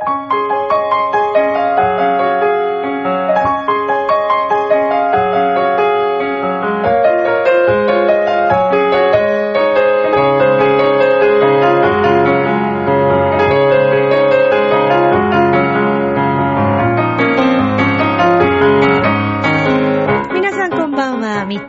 皆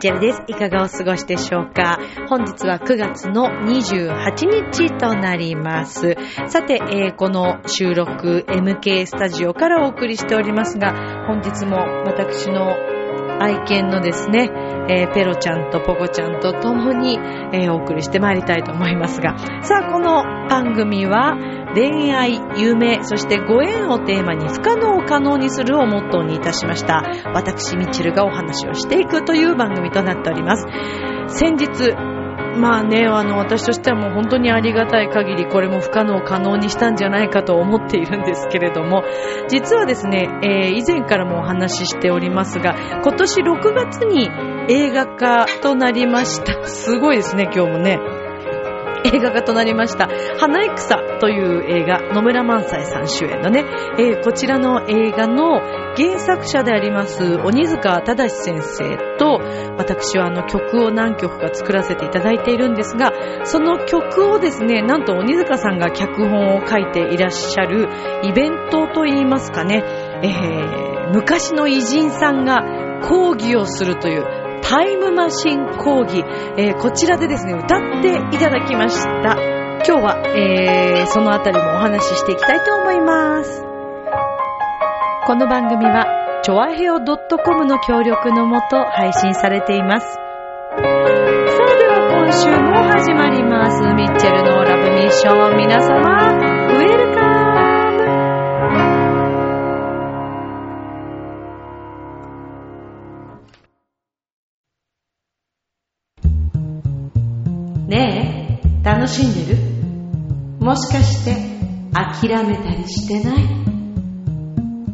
チェルです。いかがお過ごしでしょうか？本日は9月の28日となります。さて、えーこの収録 MK スタジオからお送りしておりますが、本日も私の愛犬のですね、えーペロちゃんとポコちゃんと共に、えーお送りしてまいりたいと思いますが、さあ、この番組は、恋愛、夢、そしてご縁をテーマに不可能を可能にするをモットーにいたしました。私、ミッチルがお話をしていくという番組となっております。先日、まあね、あの、私としてはもう本当にありがたい限り、これも不可能を可能にしたんじゃないかと思っているんですけれども、実はですね、えー以前からもお話ししておりますが、今年6月に映画化となりました。すごいですね、今日もね。映画化となりました。花戦という映画、野村萬斎さん主演のね、えーこちらの映画の原作者であります、鬼塚正先生と、私はあの曲を何曲か作らせていただいているんですが、その曲をですね、なんと鬼塚さんが脚本を書いていらっしゃるイベントといいますかね、えー昔の偉人さんが講義をするというタイムマシン講義、えーこちらでですね、歌っていただきました。今日は、えーそのあたりもお話ししていきたいと思います。この番組は、ちょわへお .com の協力のもと配信されています。さあでは今週も始まります。ミッチェルのラブミッション。皆様、ねえ、楽しんでる？もしかして諦めたりしてない？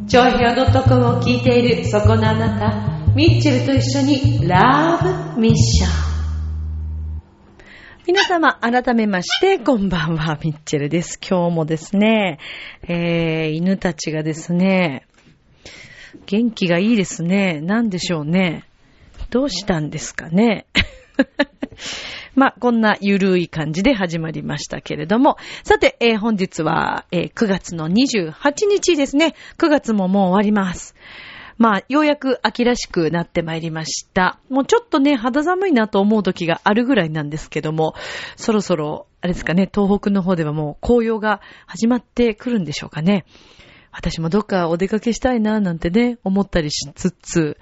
長平 .com を聞いているそこのあなた、ミッチェルと一緒にラブミッション。皆様、改めまして、こんばんは、ミッチェルです。今日もですね、えー、犬たちがですね、元気がいいですね。なんでしょうね。どうしたんですかね。まあ、こんなゆるい感じで始まりましたけれども。さて、えー本日は、えー9月の28日ですね。9月ももう終わります。まあ、ようやく秋らしくなってまいりました。もうちょっとね、肌寒いなと思う時があるぐらいなんですけども、そろそろ、あれですかね、東北の方ではもう紅葉が始まってくるんでしょうかね。私もどっかお出かけしたいななんてね、思ったりしつつ、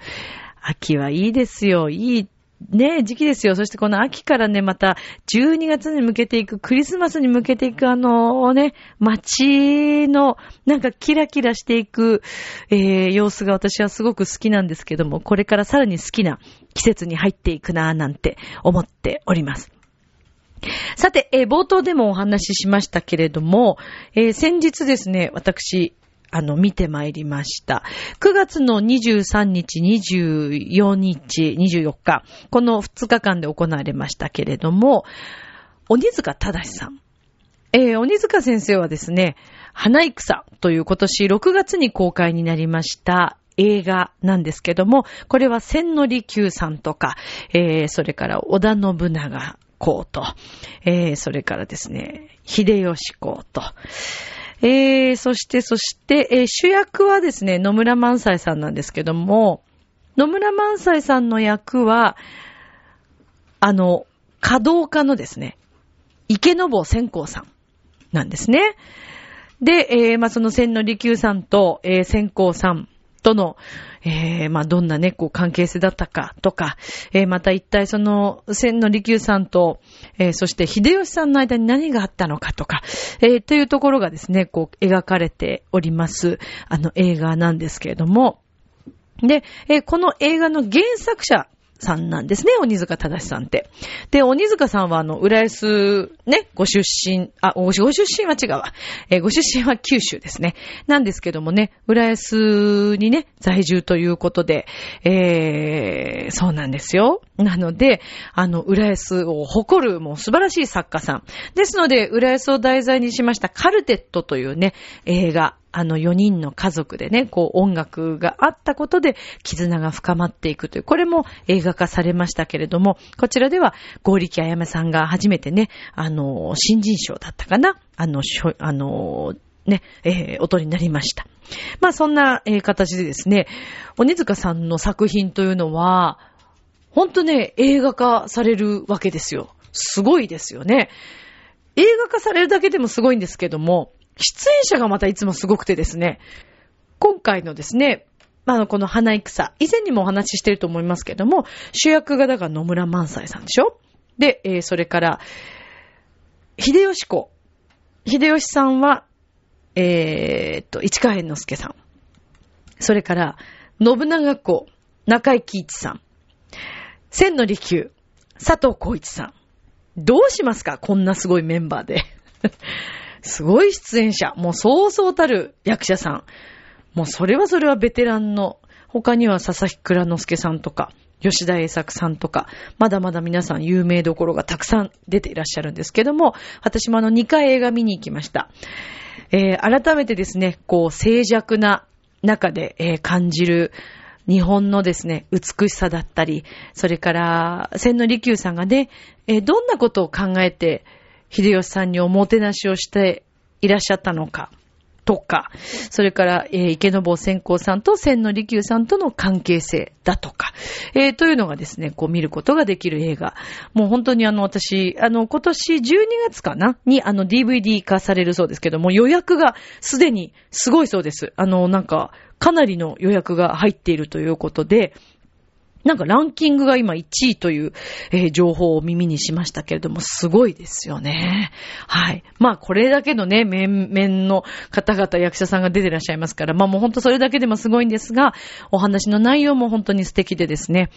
秋はいいですよ。いい、ね、時期ですよ。そしてこの秋からね、また12月に向けていく、クリスマスに向けていくあのね、街のなんかキラキラしていく、えー様子が私はすごく好きなんですけども、これからさらに好きな季節に入っていくなぁなんて思っております。さて、えー冒頭でもお話ししましたけれども、えー先日ですね、私、あの、見てまいりました。9月の23日、24日、24日、この2日間で行われましたけれども、鬼塚正さん。えー鬼塚先生はですね、花戦という今年6月に公開になりました映画なんですけども、これは千利休さんとか、えーそれから織田信長公と、えーそれからですね、秀吉公と、えーそして、そして、えー主役はですね、野村萬斎さんなんですけども、野村萬斎さんの役は、あの、稼働家のですね、池坊千光さんなんですね。で、えーまあ、その千利休さんと、えー千光さんとの、えーまあ、どんなね、こう、関係性だったかとか、えーまた一体その、千の利休さんと、えーそして秀吉さんの間に何があったのかとか、えーというところがですね、こう、描かれております、あの、映画なんですけれども、で、えーこの映画の原作者さんなんですね、鬼塚正さんって。で、鬼塚さんはあの、浦安ね、ご出身、あ、ご出身は違うわ。えー、ご出身は九州ですね。なんですけどもね、浦安にね、在住ということで、えー、そうなんですよ。なので、あの、浦安を誇るもう素晴らしい作家さん。ですので、浦安を題材にしましたカルテットというね、映画、あの4人の家族でね、こう音楽があったことで絆が深まっていくという、これも映画化されましたけれども、こちらでは、合力あやめさんが初めてね、あの、の新人賞だったかな？あの、しょ、あの、ね、えー、音になりました。まあそんな、えー、形でですね、鬼塚さんの作品というのは、ほんとね、映画化されるわけですよ。すごいですよね。映画化されるだけでもすごいんですけども、出演者がまたいつもすごくてですね、今回のですね、あの、この花戦、以前にもお話ししてると思いますけども、主役がだから野村萬斎さんでしょ？で、えー、それから、秀吉子。秀吉さんは、えー、と、市川猿之助さん。それから、信長子、中井貴一さん。千の利休、佐藤浩一さん。どうしますかこんなすごいメンバーで。すごい出演者。もうそうそうたる役者さん。もうそれはそれはベテランの、他には佐々木倉之介さんとか、吉田栄作さんとか、まだまだ皆さん有名どころがたくさん出ていらっしゃるんですけども、私もあの2回映画見に行きました。えー、改めてですね、こう静寂な中で、えー、感じる日本のですね、美しさだったり、それから、千利休さんがね、えー、どんなことを考えて、秀吉さんにおもてなしをしていらっしゃったのか、とか、それから、えー、池坊先行さんと千の利休さんとの関係性だとか、えー、というのがですね、こう見ることができる映画。もう本当にあの、私、あの、今年12月かな？に、あの、DVD 化されるそうですけども、予約がすでにすごいそうです。あの、なんか、かなりの予約が入っているということで、なんかランキングが今1位という、えー、情報を耳にしましたけれども、すごいですよね。はい。まあこれだけのね、面々の方々、役者さんが出てらっしゃいますから、まあもうほんとそれだけでもすごいんですが、お話の内容も本当に素敵でですね。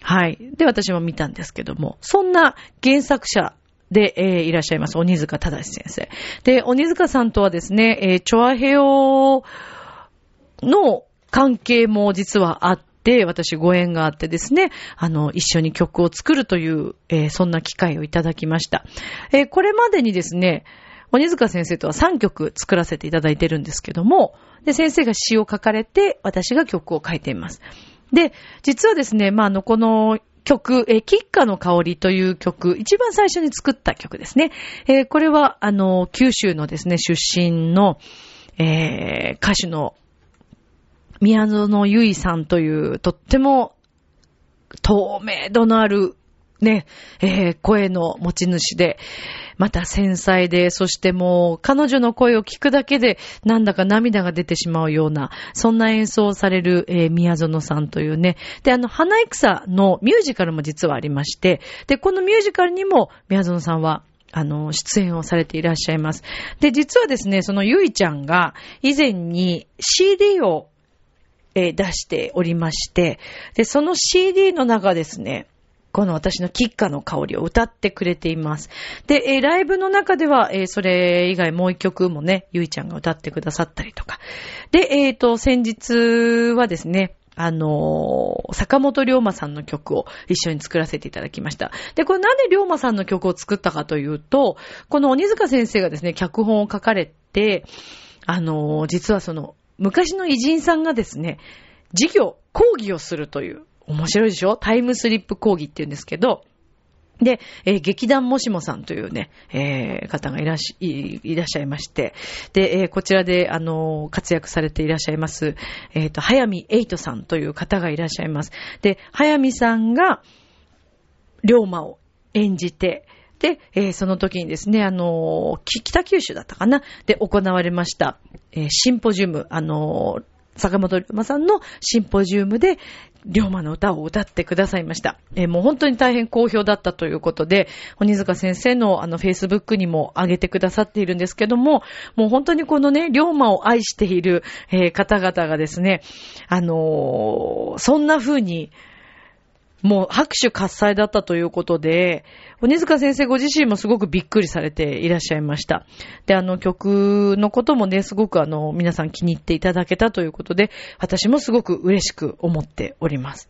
はい。で、私も見たんですけども、そんな原作者で、えー、いらっしゃいます、鬼塚正先生。で、鬼塚さんとはですね、えー、チョアヘオの関係も実はあって、で私ご縁があってですね、あの、一緒に曲を作るという、えー、そんな機会をいただきました。えー、これまでにですね、鬼塚先生とは3曲作らせていただいてるんですけども、で、先生が詩を書かれて、私が曲を書いています。で、実はですね、まあ、あの、この曲、えー、キッカの香りという曲、一番最初に作った曲ですね。えー、これは、あの、九州のですね、出身の、えー、歌手の宮園ゆいさんというとっても透明度のあるね、えー、声の持ち主で、また繊細で、そしてもう彼女の声を聞くだけでなんだか涙が出てしまうような、そんな演奏をされる、えー、宮園さんというね。で、あの、花戦のミュージカルも実はありまして、で、このミュージカルにも宮園さんはあの、出演をされていらっしゃいます。で、実はですね、そのゆいちゃんが以前に CD をえー、出しておりまして、で、その CD の中ですね、この私のキッカの香りを歌ってくれています。で、えー、ライブの中では、えー、それ以外もう一曲もね、ゆいちゃんが歌ってくださったりとか。で、えっ、ー、と、先日はですね、あのー、坂本龍馬さんの曲を一緒に作らせていただきました。で、これなんで龍馬さんの曲を作ったかというと、この鬼塚先生がですね、脚本を書かれて、あのー、実はその、昔の偉人さんがですね、授業、講義をするという、面白いでしょ？タイムスリップ講義って言うんですけど、で、えー、劇団もしもさんというね、えー、方がいらっし、ゃいまして、で、えー、こちらで、あの活躍されていらっしゃいます、えっ、と、早見エイトさんという方がいらっしゃいます。で、早見さんが、龍馬を演じて、で、えー、その時にですね、あのー、北九州だったかな？で行われました、えー、シンポジウム、あの坂本龍馬さんのシンポジウムで、龍馬の歌を歌ってくださいました。えー、もう本当に大変好評だったということで、鬼塚先生のあの、フェイスブックにも上げてくださっているんですけども、もう本当にこのね、龍馬を愛している、えー、方々がですね、あのー、そんな風に、もう拍手喝采だったということで、鬼塚先生ご自身もすごくびっくりされていらっしゃいました。で、あの曲のこともね、すごくあの、皆さん気に入っていただけたということで、私もすごく嬉しく思っております。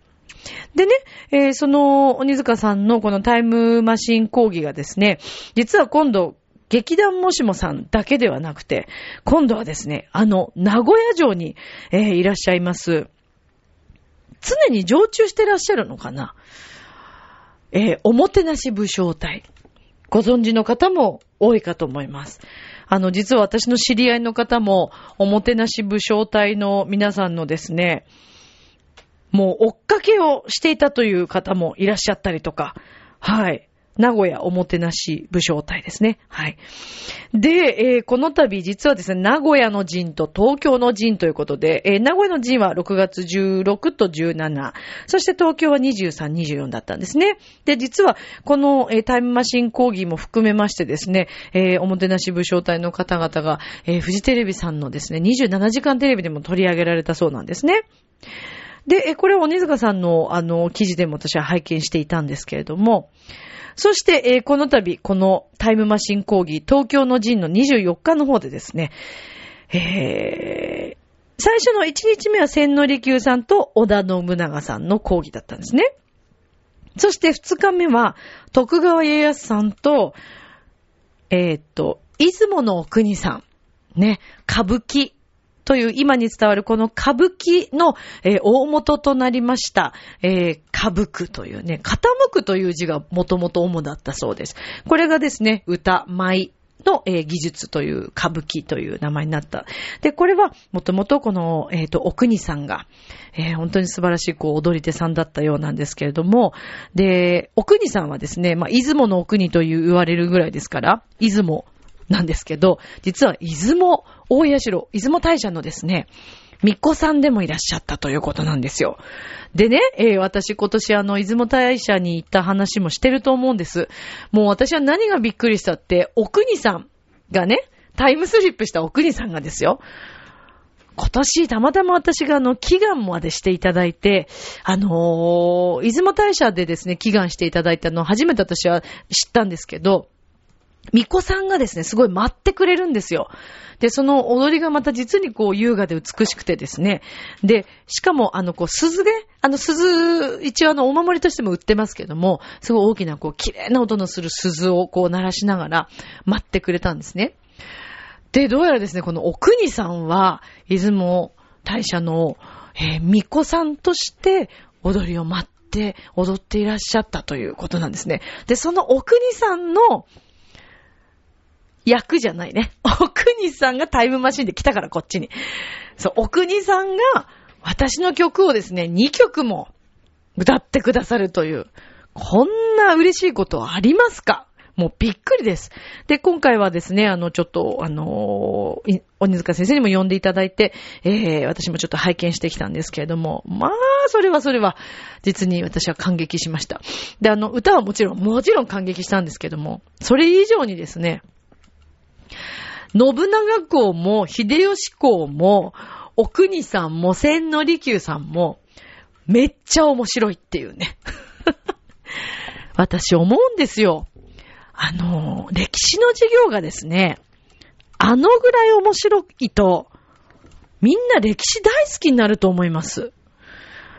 でね、えー、その、鬼塚さんのこのタイムマシン講義がですね、実は今度、劇団もしもさんだけではなくて、今度はですね、あの、名古屋城に、えー、いらっしゃいます、常に常駐してらっしゃるのかな？えー、おもてなし武将隊。ご存知の方も多いかと思います。あの、実は私の知り合いの方も、おもてなし武将隊の皆さんのですね、もう追っかけをしていたという方もいらっしゃったりとか、はい。名古屋おもてなし武将隊ですね。はい。で、えー、この度実はですね、名古屋の陣と東京の陣ということで、えー、名古屋の陣は6月16と17、そして東京は23、24だったんですね。で、実はこの、えー、タイムマシン講義も含めましてですね、えおもてなし武将隊の方々が、えフジテレビさんのですね、27時間テレビでも取り上げられたそうなんですね。で、これは鬼塚さんのあの記事でも私は拝見していたんですけれども、そして、えー、この度、このタイムマシン講義、東京の陣の24日の方でですね、えー、最初の1日目は千利休さんと織田信長さんの講義だったんですね。そして2日目は、徳川家康さんと、えー、っと、出雲の国さん、ね、歌舞伎という今に伝わるこの歌舞伎の、えー、大元となりました、えー、歌舞伎というね、傾くという字がもともと主だったそうです。これがですね、歌、舞、の、えー、技術という歌舞伎という名前になった。で、これはもともとこの、えっ、ー、と、奥国さんが、えー、本当に素晴らしいこう踊り手さんだったようなんですけれども、で、奥国さんはですね、まあ、出雲の奥国という言われるぐらいですから、出雲なんですけど、実は出雲大谷城、出雲大社のですね、巫女さんでもいらっしゃったということなんですよ。でね、えー、私今年あの、出雲大社に行った話もしてると思うんです。もう私は何がびっくりしたって、お国さんがね、タイムスリップしたお国さんがですよ。今年、たまたま私があの、祈願までしていただいて、あのー、出雲大社でですね、祈願していただいたのを初めて私は知ったんですけど、巫女さんがですね、すごい待ってくれるんですよ。で、その踊りがまた実にこう優雅で美しくてですね。で、しかもあのこう鈴で、あの鈴、一応あのお守りとしても売ってますけども、すごい大きなこう綺麗な音のする鈴をこう鳴らしながら待ってくれたんですね。で、どうやらですね、この奥国さんは、出雲大社の、えー、巫女さんとして踊りを待って踊っていらっしゃったということなんですね。で、その奥国さんの役じゃないね。お国さんがタイムマシンで来たからこっちに。そう、お国さんが私の曲をですね、2曲も歌ってくださるという、こんな嬉しいことありますか？もうびっくりです。で、今回はですね、あの、ちょっと、あのー、鬼塚先生にも呼んでいただいて、えー、私もちょっと拝見してきたんですけれども、まあ、それはそれは、実に私は感激しました。で、あの、歌はもちろん、もちろん感激したんですけども、それ以上にですね、信長公も、秀吉公も、お国さんも、千利休さんも、めっちゃ面白いっていうね。私思うんですよ。あの、歴史の授業がですね、あのぐらい面白いと、みんな歴史大好きになると思います。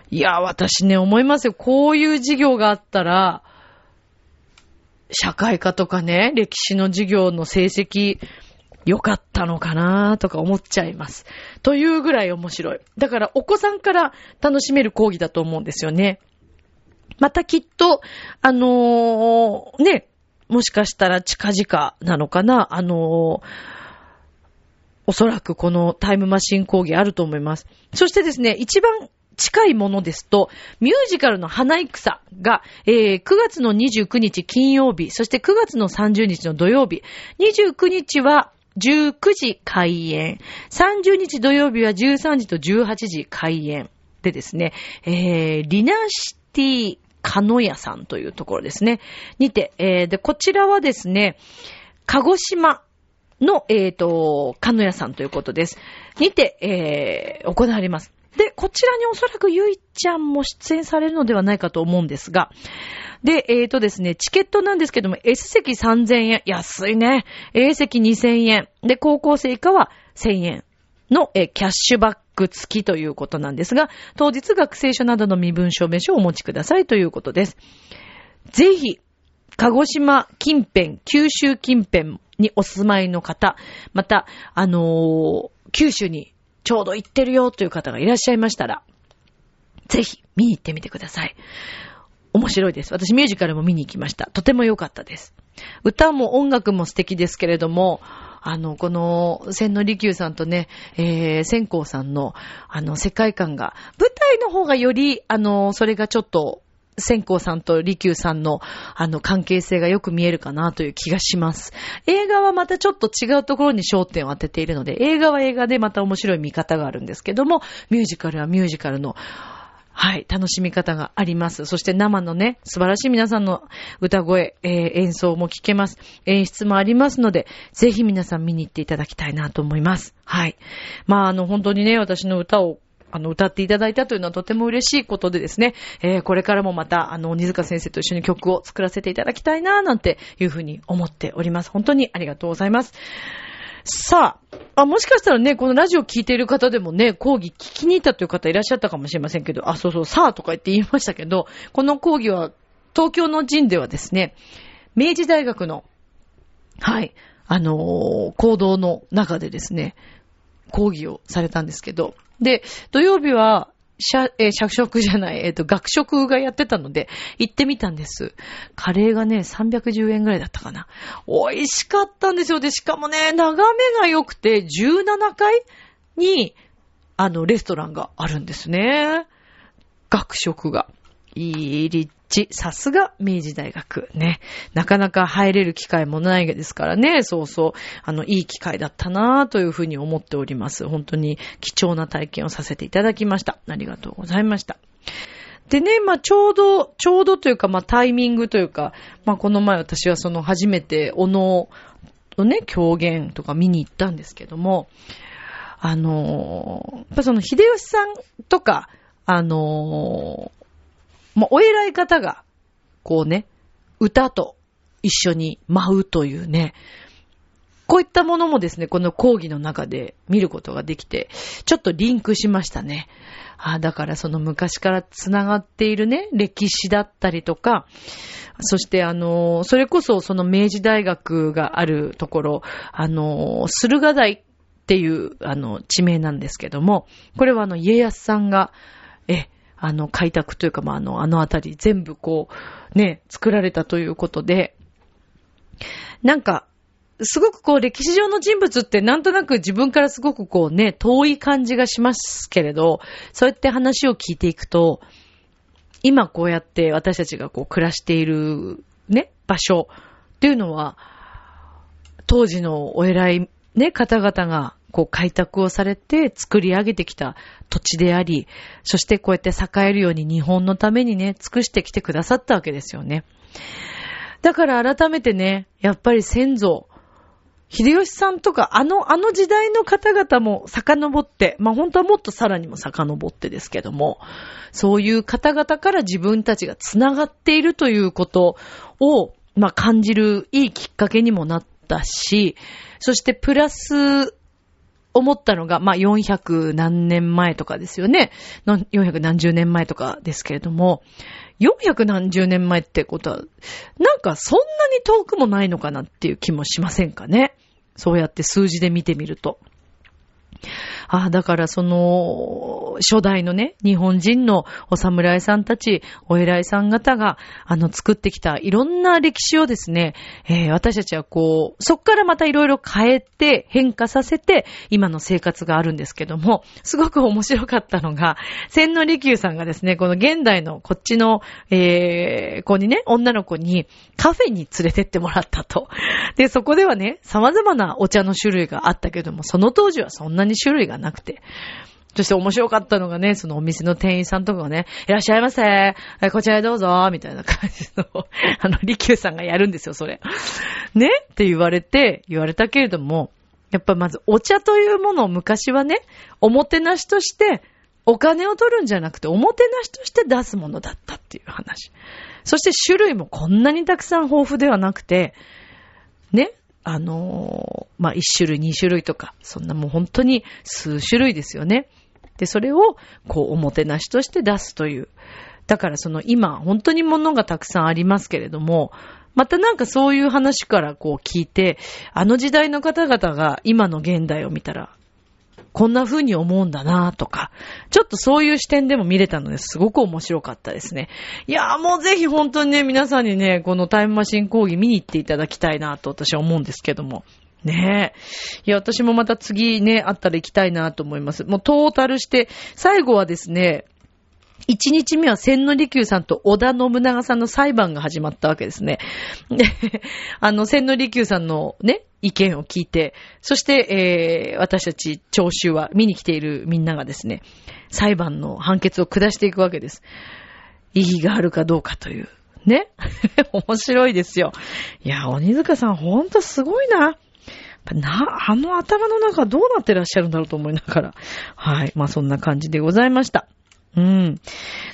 いや、私ね、思いますよ。こういう授業があったら、社会科とかね、歴史の授業の成績、良かったのかなとか思っちゃいます。というぐらい面白い。だからお子さんから楽しめる講義だと思うんですよね。またきっと、あのー、ね、もしかしたら近々なのかな、あのー、おそらくこのタイムマシン講義あると思います。そしてですね、一番近いものですと、ミュージカルの花戦が、えー、9月の29日金曜日、そして9月の30日の土曜日、29日は19時開演、30日土曜日は13時と18時開演でですね、えー、リナシティカノヤさんというところですね。にて、えー、で、こちらはですね、鹿児島の、えっ、ー、と、カノヤさんということです。にて、えー、行われます。で、こちらにおそらくゆいちゃんも出演されるのではないかと思うんですが、で、えーとですね、チケットなんですけども、S 席3000円。安いね。A 席2000円。で、高校生以下は1000円の、えー、キャッシュバック付きということなんですが、当日学生証などの身分証明書をお持ちくださいということです。ぜひ、鹿児島近辺、九州近辺にお住まいの方、また、あのー、九州にちょうど行ってるよという方がいらっしゃいましたら、ぜひ見に行ってみてください。面白いです。私ミュージカルも見に行きました。とても良かったです。歌も音楽も素敵ですけれども、あの、この、千利休さんとね、えー、千光さんの、あの、世界観が、舞台の方がより、あの、それがちょっと、千光さんと利休さんの、あの、関係性がよく見えるかなという気がします。映画はまたちょっと違うところに焦点を当てているので、映画は映画でまた面白い見方があるんですけども、ミュージカルはミュージカルの、はい、楽しみ方があります。そして生のね、素晴らしい皆さんの歌声、えー、演奏も聞けます。演出もありますので、ぜひ皆さん見に行っていただきたいなと思います。はい。まあ、あの、本当にね、私の歌をあの、歌っていただいたというのはとても嬉しいことでですね、えー、これからもまた、あの、鬼塚先生と一緒に曲を作らせていただきたいな、なんていうふうに思っております。本当にありがとうございます。さあ、あ、もしかしたらね、このラジオ聞いている方でもね、講義聞きに行ったという方いらっしゃったかもしれませんけど、あ、そうそう、さあとか言って言いましたけど、この講義は、東京の陣ではですね、明治大学の、はい、あのー、行動の中でですね、講義をされたんですけど、で、土曜日は、社、えー、社食じゃない、えっ、ー、と、学食がやってたので、行ってみたんです。カレーがね、310円ぐらいだったかな。美味しかったんですよ。で、しかもね、眺めが良くて、17階に、あの、レストランがあるんですね。学食が。いい立地。さすが明治大学。ね。なかなか入れる機会もないですからね。そうそう。あの、いい機会だったなぁというふうに思っております。本当に貴重な体験をさせていただきました。ありがとうございました。でね、まあ、ちょうど、ちょうどというか、まあ、タイミングというか、まあ、この前私はその初めて、おの、のね、狂言とか見に行ったんですけども、あのやっぱその、秀吉さんとか、あのまあ、お偉い方が、こうね、歌と一緒に舞うというね、こういったものもですね、この講義の中で見ることができて、ちょっとリンクしましたね。あだからその昔から繋がっているね、歴史だったりとか、そしてあの、それこそその明治大学があるところ、あの、駿河台っていうあの地名なんですけども、これはあの家康さんが、え、あの、開拓というか、まあ、あの、あのあたり全部こう、ね、作られたということで、なんか、すごくこう歴史上の人物ってなんとなく自分からすごくこうね、遠い感じがしますけれど、そうやって話を聞いていくと、今こうやって私たちがこう暮らしているね、場所っていうのは、当時のお偉いね、方々がこう開拓をされて作り上げてきた土地であり、そしてこうやって栄えるように日本のためにね、尽くしてきてくださったわけですよね。だから改めてね、やっぱり先祖、秀吉さんとか、あの、あの時代の方々も遡って、まあ本当はもっとさらにも遡ってですけども、そういう方々から自分たちが繋がっているということを、まあ感じるいいきっかけにもなったし、そしてプラス、思ったのが、まあ、400何年前とかですよね。400何十年前とかですけれども、400何十年前ってことは、なんかそんなに遠くもないのかなっていう気もしませんかね。そうやって数字で見てみると。ああ、だからその、初代のね、日本人のお侍さんたち、お偉いさん方が、あの、作ってきたいろんな歴史をですね、えー、私たちはこう、そっからまたいろいろ変えて、変化させて、今の生活があるんですけども、すごく面白かったのが、千利休さんがですね、この現代のこっちの、えー、子にね、女の子にカフェに連れてってもらったと。で、そこではね、様々なお茶の種類があったけども、その当時はそんなに種類がなくて。そして面白かったのがね、そのお店の店員さんとかがね、いらっしゃいませ。こちらへどうぞ、みたいな感じの、あの、利休さんがやるんですよ、それ。ね？って言われて、言われたけれども、やっぱまずお茶というものを昔はね、おもてなしとしてお金を取るんじゃなくて、おもてなしとして出すものだったっていう話。そして種類もこんなにたくさん豊富ではなくて、ね、あのー、まあ、一種類、二種類とか、そんなもう本当に数種類ですよね。で、それを、こう、おもてなしとして出すという。だからその今、本当に物がたくさんありますけれども、またなんかそういう話からこう聞いて、あの時代の方々が今の現代を見たら、こんな風に思うんだなとか、ちょっとそういう視点でも見れたのですごく面白かったですね。いやーもうぜひ本当にね、皆さんにね、このタイムマシン講義見に行っていただきたいなと私は思うんですけども。ねえ。いや、私もまた次ね、あったら行きたいなと思います。もうトータルして、最後はですね、一日目は千利休さんと織田信長さんの裁判が始まったわけですね。で、あの、千利休さんのね、意見を聞いて、そして、えー、私たち聴衆は見に来ているみんながですね、裁判の判決を下していくわけです。意義があるかどうかという。ね？面白いですよ。いや、鬼塚さんほんとすごいな。な、あの頭の中どうなってらっしゃるんだろうと思いながら。はい。まあそんな感じでございました。うん。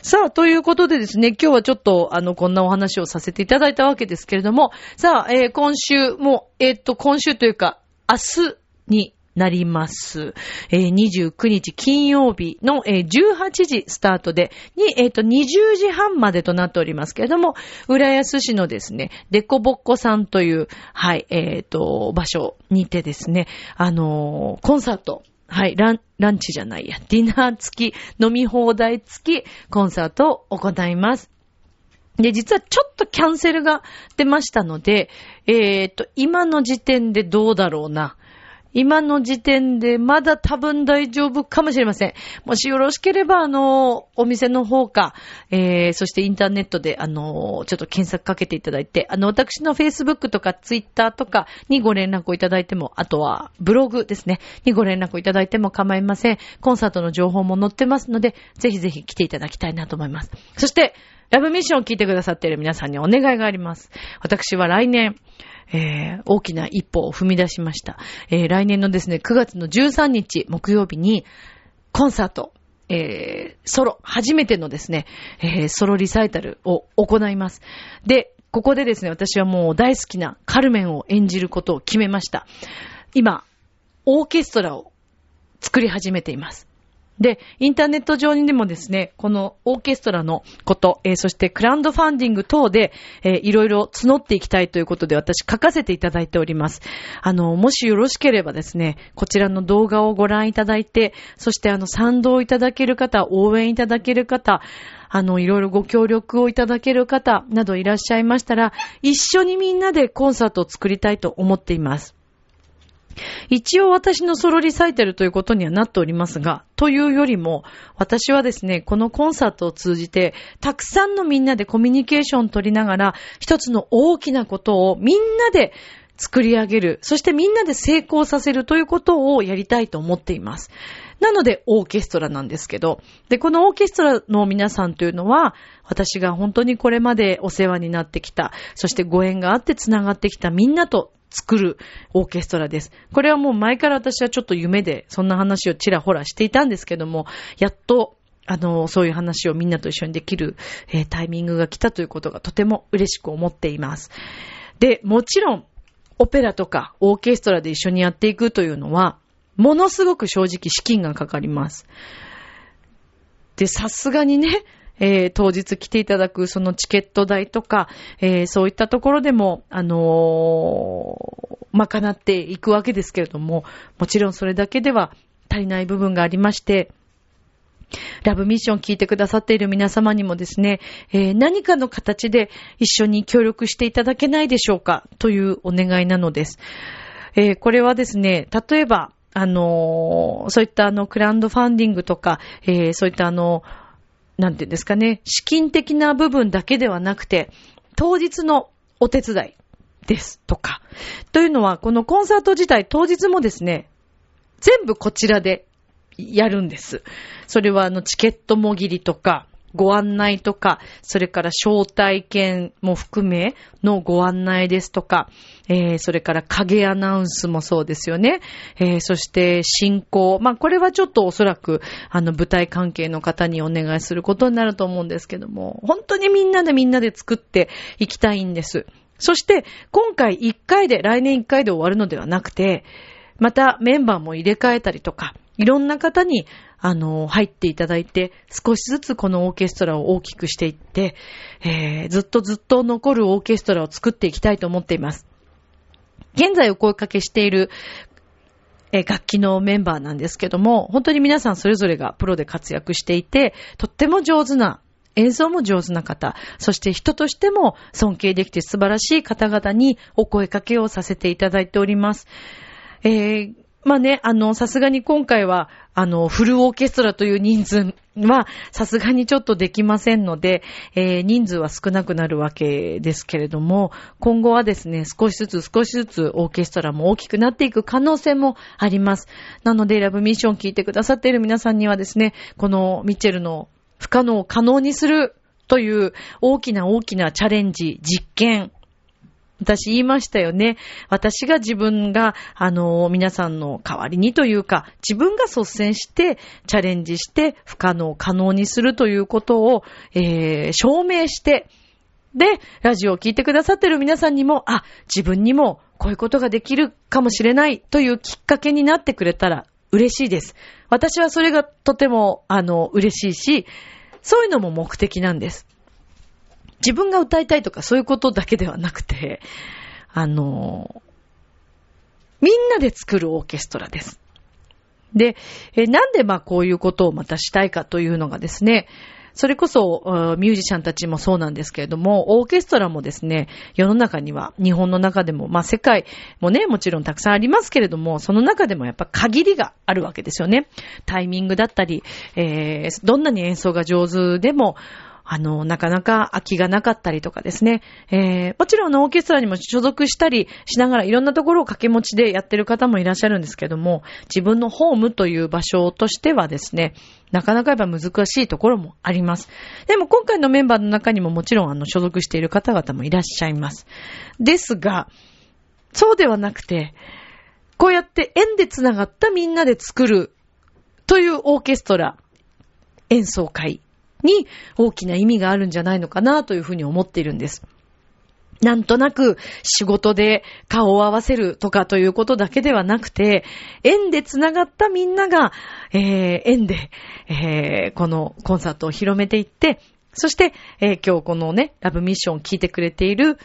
さあ、ということでですね、今日はちょっと、あの、こんなお話をさせていただいたわけですけれども、さあ、えー、今週もう、えー、っと、今週というか、明日になります。えー、29日金曜日の、えー、18時スタートで、に、えっ、と、20時半までとなっておりますけれども、浦安市のですね、デコボッコさんという、はい、えっ、と、場所にてですね、あのコンサート、はい、ラン、ランチじゃないや、ディナー付き、飲み放題付きコンサートを行います。で、実はちょっとキャンセルが出ましたので、えっ、ー、と、今の時点でどうだろうな。今の時点でまだ多分大丈夫かもしれません。もしよろしければ、あの、お店の方か、えー、そしてインターネットで、あの、ちょっと検索かけていただいて、あの、私の Facebook とか Twitter とかにご連絡をいただいても、あとはブログですね、にご連絡をいただいても構いません。コンサートの情報も載ってますので、ぜひぜひ来ていただきたいなと思います。そして、ラブミッションを聞いてくださっている皆さんにお願いがあります。私は来年、えー、大きな一歩を踏み出しました。えー、来年のですね、9月の13日木曜日に、コンサート、えー、ソロ、初めてのですね、えー、ソロリサイタルを行います。で、ここでですね、私はもう大好きなカルメンを演じることを決めました。今、オーケストラを作り始めています。で、インターネット上にでもですね、このオーケストラのこと、えー、そしてクラウドファンディング等で、えー、いろいろ募っていきたいということで私書かせていただいております。あの、もしよろしければですね、こちらの動画をご覧いただいて、そしてあの、賛同いただける方、応援いただける方、あの、いろいろご協力をいただける方などいらっしゃいましたら、一緒にみんなでコンサートを作りたいと思っています。一応私のソロリサイタルということにはなっておりますが、というよりも、私はですね、このコンサートを通じて、たくさんのみんなでコミュニケーションを取りながら、一つの大きなことをみんなで作り上げる、そしてみんなで成功させるということをやりたいと思っています。なので、オーケストラなんですけど、で、このオーケストラの皆さんというのは、私が本当にこれまでお世話になってきた、そしてご縁があって繋がってきたみんなと作るオーケストラです。これはもう前から私はちょっと夢でそんな話をちらほらしていたんですけども、やっとあの、そういう話をみんなと一緒にできる、えー、タイミングが来たということがとても嬉しく思っています。で、もちろん、オペラとかオーケストラで一緒にやっていくというのは、ものすごく正直資金がかかります。で、さすがにね、えー、当日来ていただくそのチケット代とか、えー、そういったところでも、あのー、賄っていくわけですけれども、もちろんそれだけでは足りない部分がありまして、ラブミッション聞いてくださっている皆様にもですね、えー、何かの形で一緒に協力していただけないでしょうかというお願いなのです。えー、これはですね、例えば、あのー、そういったあの、クラウドファンディングとか、え、そういったあの、なんていうんですかね、資金的な部分だけではなくて、当日のお手伝いですとか。というのは、このコンサート自体当日もですね、全部こちらでやるんです。それはあのチケットもぎりとか、ご案内とか、それから招待券も含めのご案内ですとか、えー、それから影アナウンスもそうですよね。えー、そして進行。まあ、これはちょっとおそらく、あの、舞台関係の方にお願いすることになると思うんですけども、本当にみんなでみんなで作っていきたいんです。そして、今回1回で、来年1回で終わるのではなくて、またメンバーも入れ替えたりとか、いろんな方に、あの、入っていただいて、少しずつこのオーケストラを大きくしていって、えー、ずっとずっと残るオーケストラを作っていきたいと思っています。現在お声かけしている、えー、楽器のメンバーなんですけども、本当に皆さんそれぞれがプロで活躍していて、とっても上手な演奏も上手な方、そして人としても尊敬できて素晴らしい方々にお声かけをさせていただいております。えー、まあね、あの、さすがに今回は、あの、フルオーケストラという人数は、さすがにちょっとできませんので、えー、人数は少なくなるわけですけれども、今後はですね、少しずつ少しずつオーケストラも大きくなっていく可能性もあります。なので、ラブミッション聞いてくださっている皆さんにはですね、このミッチェルの不可能を可能にするという大きな大きなチャレンジ、実験、私言いましたよね。私が自分が、あの、皆さんの代わりにというか、自分が率先してチャレンジして不可能を可能にするということを、えー、証明して、で、ラジオを聞いてくださってる皆さんにも、あ、自分にもこういうことができるかもしれないというきっかけになってくれたら嬉しいです。私はそれがとても、あの、嬉しいし、そういうのも目的なんです。自分が歌いたいとかそういうことだけではなくて、あの、みんなで作るオーケストラです。で、えなんでまあこういうことをまたしたいかというのがですね、それこそ、ミュージシャンたちもそうなんですけれども、オーケストラもですね、世の中には、日本の中でも、まあ世界もね、もちろんたくさんありますけれども、その中でもやっぱ限りがあるわけですよね。タイミングだったり、えー、どんなに演奏が上手でも、あの、なかなか空きがなかったりとかですね。えー、もちろんオーケストラにも所属したりしながらいろんなところを掛け持ちでやってる方もいらっしゃるんですけども、自分のホームという場所としてはですね、なかなかやっぱ難しいところもあります。でも今回のメンバーの中にももちろんあの所属している方々もいらっしゃいます。ですが、そうではなくて、こうやって縁で繋がったみんなで作るというオーケストラ、演奏会に大きな意味があるんじゃないのかなというふうに思っているんです。なんとなく仕事で顔を合わせるとかということだけではなくて、縁で繋がったみんなが、えー、縁で、えー、このコンサートを広めていって、そして、えー、今日このね、ラブミッションを聞いてくれている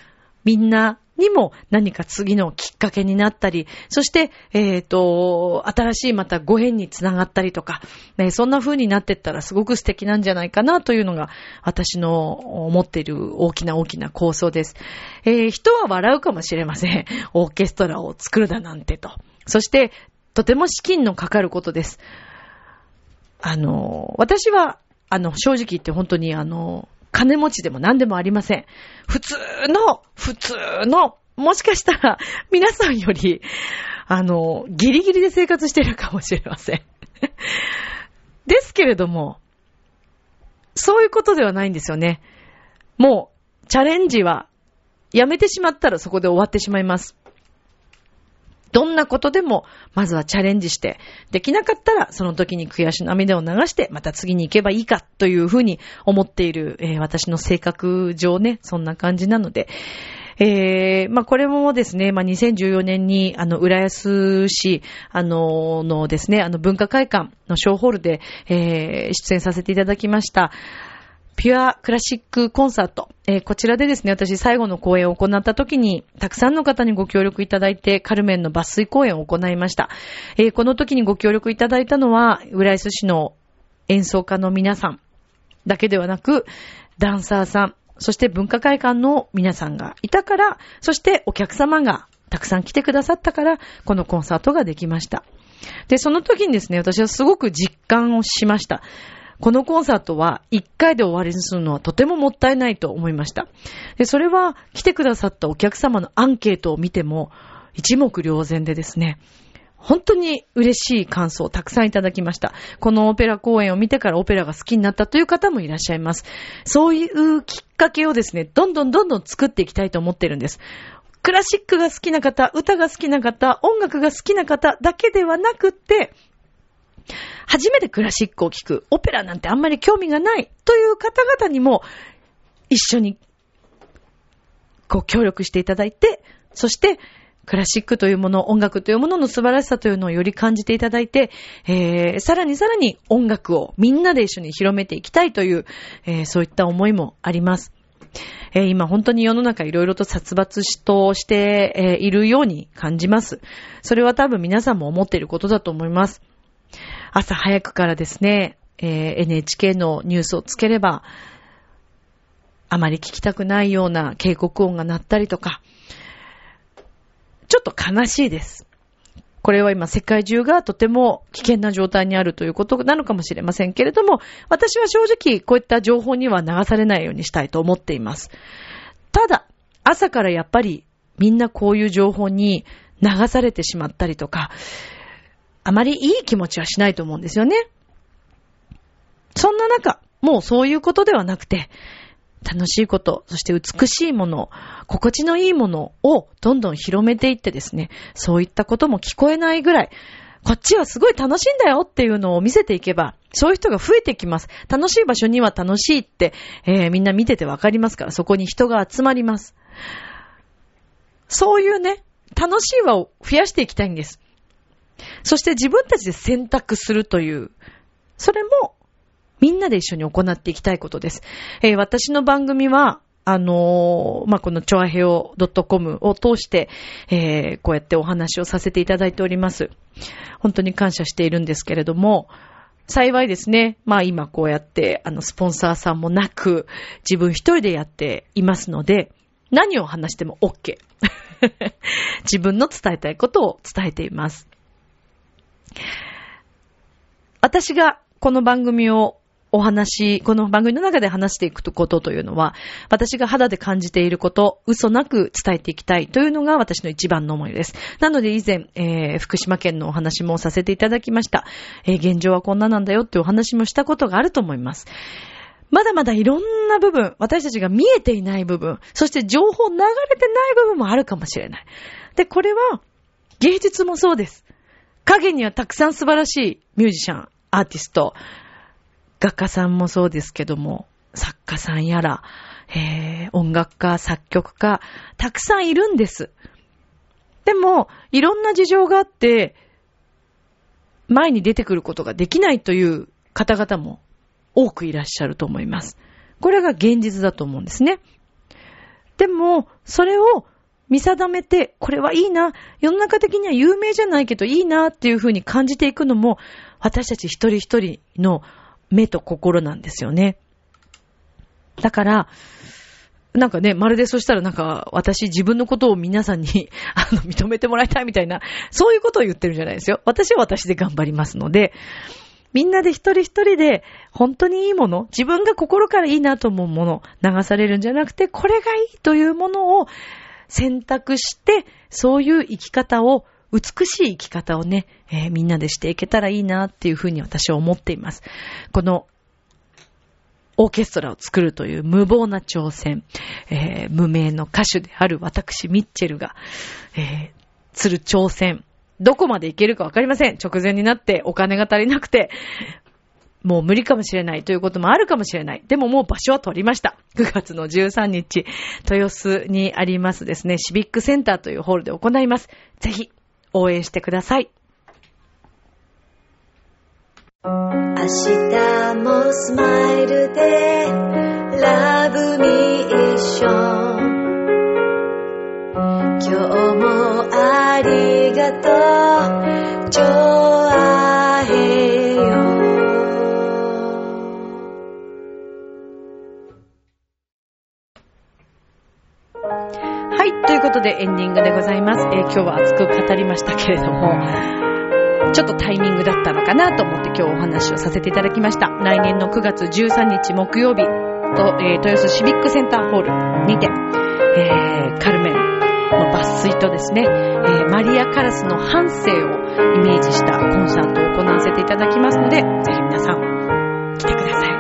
みんなにも何か次のきっかけになったり、そして、えっ、ー、と、新しいまたご縁につながったりとか、ね、そんな風になってったらすごく素敵なんじゃないかなというのが私の思っている大きな大きな構想です。えー、人は笑うかもしれません。オーケストラを作るだなんてと。そして、とても資金のかかることです。あの、私は、あの、正直言って本当にあの、金持ちでも何でもありません。普通の、普通の、もしかしたら皆さんより、あの、ギリギリで生活してるかもしれません。ですけれども、そういうことではないんですよね。もう、チャレンジは、やめてしまったらそこで終わってしまいます。どんなことでも、まずはチャレンジして、できなかったら、その時に悔し涙を流して、また次に行けばいいか、というふうに思っている、えー、私の性格上ね、そんな感じなので、えー、まあ、これもですね、まあ、2014年に、あの、浦安市、あの、のですね、あの、文化会館のショーホールで、えー、出演させていただきました。ピュアクラシックコンサート。えー、こちらでですね、私最後の公演を行った時に、たくさんの方にご協力いただいて、カルメンの抜粋公演を行いました。えー、この時にご協力いただいたのは、浦安市の演奏家の皆さんだけではなく、ダンサーさん、そして文化会館の皆さんがいたから、そしてお客様がたくさん来てくださったから、このコンサートができました。で、その時にですね、私はすごく実感をしました。このコンサートは一回で終わりにするのはとてももったいないと思いました。で、それは来てくださったお客様のアンケートを見ても一目瞭然でですね、本当に嬉しい感想をたくさんいただきました。このオペラ公演を見てからオペラが好きになったという方もいらっしゃいます。そういうきっかけをですね、どんどんどんどん作っていきたいと思ってるんです。クラシックが好きな方、歌が好きな方、音楽が好きな方だけではなくて、初めてクラシックを聴く、オペラなんてあんまり興味がないという方々にも、一緒に、こう協力していただいて、そして、クラシックというもの、音楽というものの素晴らしさというのをより感じていただいて、えー、さらにさらに音楽をみんなで一緒に広めていきたいという、えー、そういった思いもあります。えー、今本当に世の中いろいろと殺伐しとして、え、いるように感じます。それは多分皆さんも思っていることだと思います。朝早くからですね、えー、NHK のニュースをつければ、あまり聞きたくないような警告音が鳴ったりとか、ちょっと悲しいです。これは今世界中がとても危険な状態にあるということなのかもしれませんけれども、私は正直こういった情報には流されないようにしたいと思っています。ただ、朝からやっぱりみんなこういう情報に流されてしまったりとか、あまりいい気持ちはしないと思うんですよね。そんな中、もうそういうことではなくて、楽しいこと、そして美しいもの、心地のいいものをどんどん広めていってですね、そういったことも聞こえないぐらい、こっちはすごい楽しいんだよっていうのを見せていけば、そういう人が増えてきます。楽しい場所には楽しいって、えー、みんな見ててわかりますから、そこに人が集まります。そういうね、楽しい輪を増やしていきたいんです。そして自分たちで選択するという、それもみんなで一緒に行っていきたいことです。えー、私の番組は、あのー、まあ、このチョアヘオ .com を通して、えー、こうやってお話をさせていただいております。本当に感謝しているんですけれども、幸いですね。まあ今こうやって、あの、スポンサーさんもなく、自分一人でやっていますので、何を話しても OK。自分の伝えたいことを伝えています。私がこの番組をお話、この番組の中で話していくことというのは、私が肌で感じていること、嘘なく伝えていきたいというのが私の一番の思いです。なので以前、えー、福島県のお話もさせていただきました。えー、現状はこんななんだよっていうお話もしたことがあると思います。まだまだいろんな部分、私たちが見えていない部分、そして情報流れてない部分もあるかもしれない。で、これは芸術もそうです。影にはたくさん素晴らしいミュージシャン、アーティスト、画家さんもそうですけども、作家さんやら、えー、音楽家、作曲家、たくさんいるんです。でも、いろんな事情があって、前に出てくることができないという方々も多くいらっしゃると思います。これが現実だと思うんですね。でも、それを見定めて、これはいいな、世の中的には有名じゃないけどいいなっていうふうに感じていくのも、私たち一人一人の目と心なんですよね。だから、なんかね、まるでそしたらなんか、私自分のことを皆さんに、あの、認めてもらいたいみたいな、そういうことを言ってるんじゃないですよ。私は私で頑張りますので、みんなで一人一人で、本当にいいもの、自分が心からいいなと思うもの、流されるんじゃなくて、これがいいというものを選択して、そういう生き方を美しい生き方をね、えー、みんなでしていけたらいいなっていうふうに私は思っています。このオーケストラを作るという無謀な挑戦、えー、無名の歌手である私、ミッチェルが、えー、する挑戦、どこまでいけるかわかりません。直前になってお金が足りなくて、もう無理かもしれないということもあるかもしれない。でももう場所は取りました。9月の13日、豊洲にありますですね、シビックセンターというホールで行います。ぜひ応援してください。明日もスマイルでラブミッション今日もありがとうことでエンディングでございます。えー、今日は熱く語りましたけれども、ちょっとタイミングだったのかなと思って今日お話をさせていただきました。来年の9月13日木曜日と、えー、豊洲シビックセンターホールにて、えー、カルメン、の抜粋とですね、えー、マリア・カラスの半生をイメージしたコンサートを行わせていただきますので、ぜひ皆さん、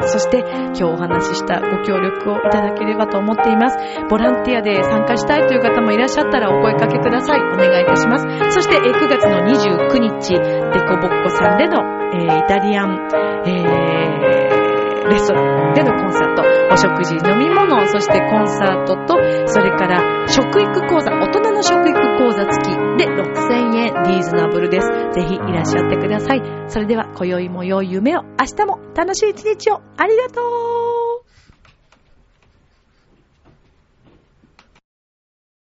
そして、今日お話ししたご協力をいただければと思っています。ボランティアで参加したいという方もいらっしゃったらお声掛けください。お願いいたします。そして、9月の29日、デコボッコさんでの、えー、イタリアン、えーレストランでのコンサート、お食事、飲み物、そしてコンサートと、それから食育講座、大人の食育講座付きで6000円リーズナブルです。ぜひいらっしゃってください。それでは、今宵も良い夢を、明日も楽しい一日を、ありがとう